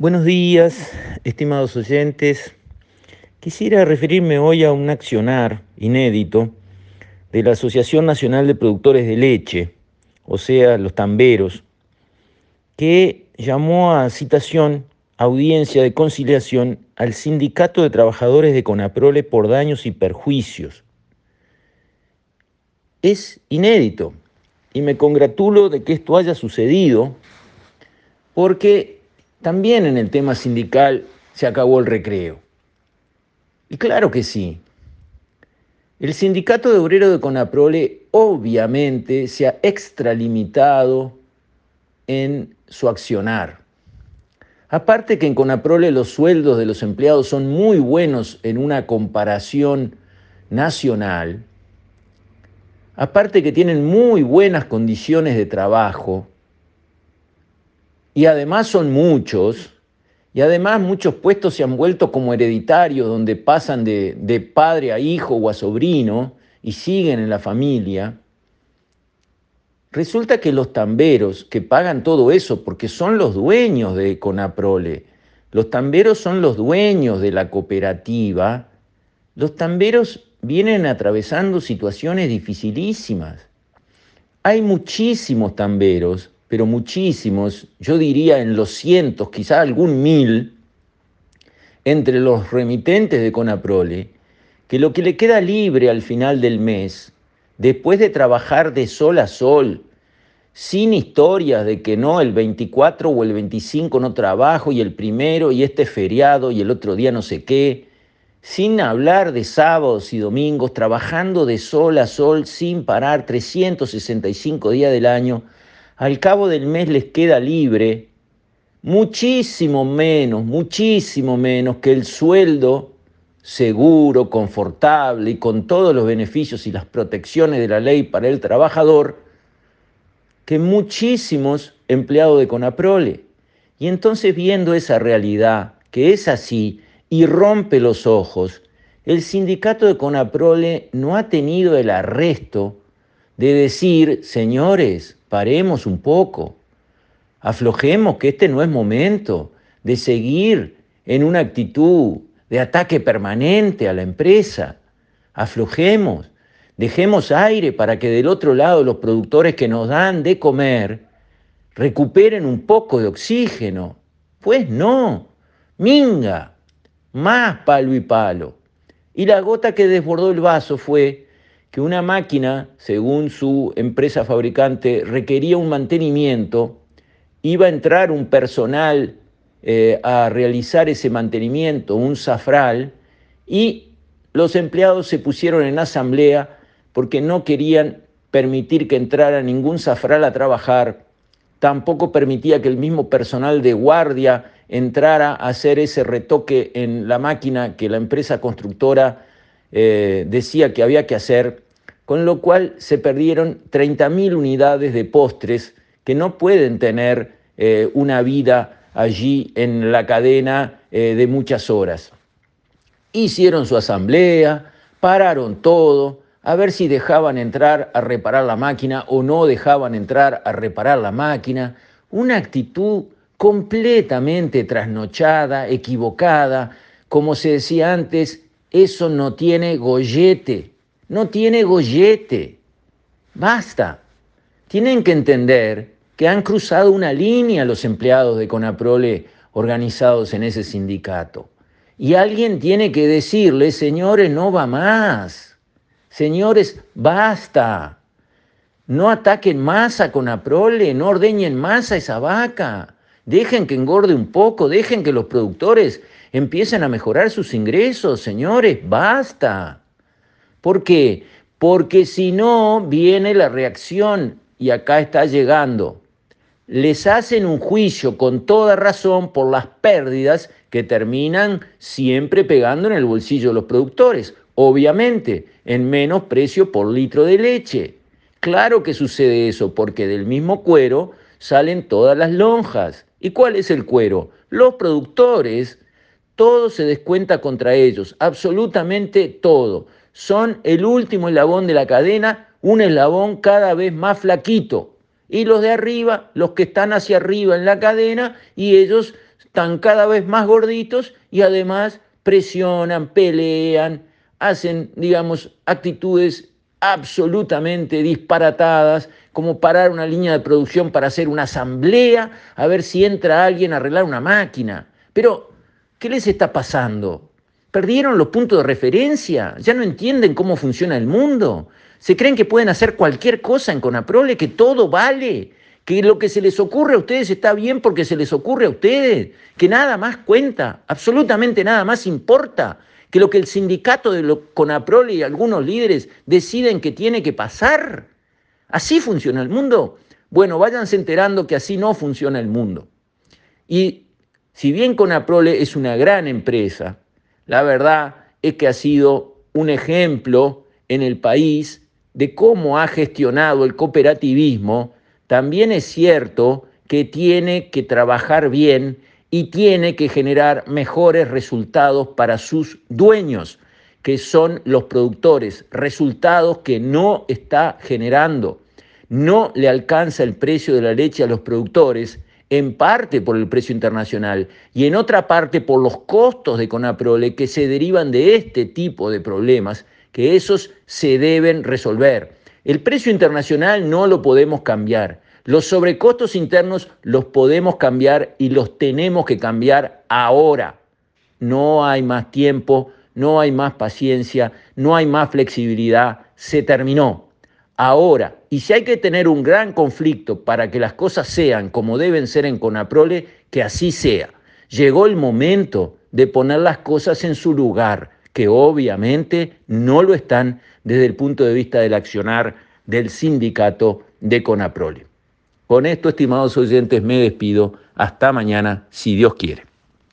Buenos días, estimados oyentes. Quisiera referirme hoy a un accionar inédito de la Asociación Nacional de Productores de Leche, o sea, los tamberos, que llamó a citación, audiencia de conciliación al Sindicato de Trabajadores de Conaprole por daños y perjuicios. Es inédito y me congratulo de que esto haya sucedido porque también en el tema sindical se acabó el recreo. Y claro que sí. El sindicato de obreros de Conaprole obviamente se ha extralimitado en su accionar. Aparte que en Conaprole los sueldos de los empleados son muy buenos en una comparación nacional, aparte que tienen muy buenas condiciones de trabajo, y además son muchos, y además muchos puestos se han vuelto como hereditarios, donde pasan de, de padre a hijo o a sobrino y siguen en la familia. Resulta que los tamberos que pagan todo eso, porque son los dueños de Conaprole, los tamberos son los dueños de la cooperativa, los tamberos vienen atravesando situaciones dificilísimas. Hay muchísimos tamberos pero muchísimos, yo diría en los cientos, quizá algún mil, entre los remitentes de Conaprole, que lo que le queda libre al final del mes, después de trabajar de sol a sol, sin historias de que no, el 24 o el 25 no trabajo y el primero y este feriado y el otro día no sé qué, sin hablar de sábados y domingos, trabajando de sol a sol sin parar 365 días del año, al cabo del mes les queda libre muchísimo menos, muchísimo menos que el sueldo seguro, confortable y con todos los beneficios y las protecciones de la ley para el trabajador que muchísimos empleados de Conaprole. Y entonces viendo esa realidad, que es así, y rompe los ojos, el sindicato de Conaprole no ha tenido el arresto de decir, señores, paremos un poco, aflojemos que este no es momento de seguir en una actitud de ataque permanente a la empresa, aflojemos, dejemos aire para que del otro lado los productores que nos dan de comer recuperen un poco de oxígeno. Pues no, minga, más palo y palo. Y la gota que desbordó el vaso fue que una máquina, según su empresa fabricante, requería un mantenimiento, iba a entrar un personal eh, a realizar ese mantenimiento, un zafral, y los empleados se pusieron en asamblea porque no querían permitir que entrara ningún zafral a trabajar, tampoco permitía que el mismo personal de guardia entrara a hacer ese retoque en la máquina que la empresa constructora eh, decía que había que hacer, con lo cual se perdieron 30.000 unidades de postres que no pueden tener eh, una vida allí en la cadena eh, de muchas horas. Hicieron su asamblea, pararon todo, a ver si dejaban entrar a reparar la máquina o no dejaban entrar a reparar la máquina. Una actitud completamente trasnochada, equivocada, como se decía antes, eso no tiene gollete, no tiene gollete. Basta. Tienen que entender que han cruzado una línea los empleados de Conaprole organizados en ese sindicato. Y alguien tiene que decirle, señores, no va más. Señores, basta. No ataquen más a Conaprole, no ordeñen más a esa vaca. Dejen que engorde un poco, dejen que los productores empiecen a mejorar sus ingresos, señores, basta. ¿Por qué? Porque si no, viene la reacción y acá está llegando. Les hacen un juicio con toda razón por las pérdidas que terminan siempre pegando en el bolsillo de los productores, obviamente, en menos precio por litro de leche. Claro que sucede eso, porque del mismo cuero salen todas las lonjas. ¿Y cuál es el cuero? Los productores todo se descuenta contra ellos, absolutamente todo. Son el último eslabón de la cadena, un eslabón cada vez más flaquito. Y los de arriba, los que están hacia arriba en la cadena, y ellos están cada vez más gorditos y además presionan, pelean, hacen, digamos, actitudes absolutamente disparatadas, como parar una línea de producción para hacer una asamblea, a ver si entra alguien a arreglar una máquina. Pero, ¿qué les está pasando? ¿Perdieron los puntos de referencia? ¿Ya no entienden cómo funciona el mundo? ¿Se creen que pueden hacer cualquier cosa en Conaprole, que todo vale? que lo que se les ocurre a ustedes está bien porque se les ocurre a ustedes, que nada más cuenta, absolutamente nada más importa, que lo que el sindicato de lo, Conaprole y algunos líderes deciden que tiene que pasar. ¿Así funciona el mundo? Bueno, váyanse enterando que así no funciona el mundo. Y si bien Conaprole es una gran empresa, la verdad es que ha sido un ejemplo en el país de cómo ha gestionado el cooperativismo también es cierto que tiene que trabajar bien y tiene que generar mejores resultados para sus dueños, que son los productores, resultados que no está generando. No le alcanza el precio de la leche a los productores, en parte por el precio internacional y en otra parte por los costos de Conaprole que se derivan de este tipo de problemas, que esos se deben resolver. El precio internacional no lo podemos cambiar. Los sobrecostos internos los podemos cambiar y los tenemos que cambiar ahora. No hay más tiempo, no hay más paciencia, no hay más flexibilidad. Se terminó. Ahora, y si hay que tener un gran conflicto para que las cosas sean como deben ser en Conaprole, que así sea. Llegó el momento de poner las cosas en su lugar, que obviamente no lo están desde el punto de vista del accionar del sindicato de Conaprole. Con esto, estimados oyentes, me despido. Hasta mañana, si Dios quiere.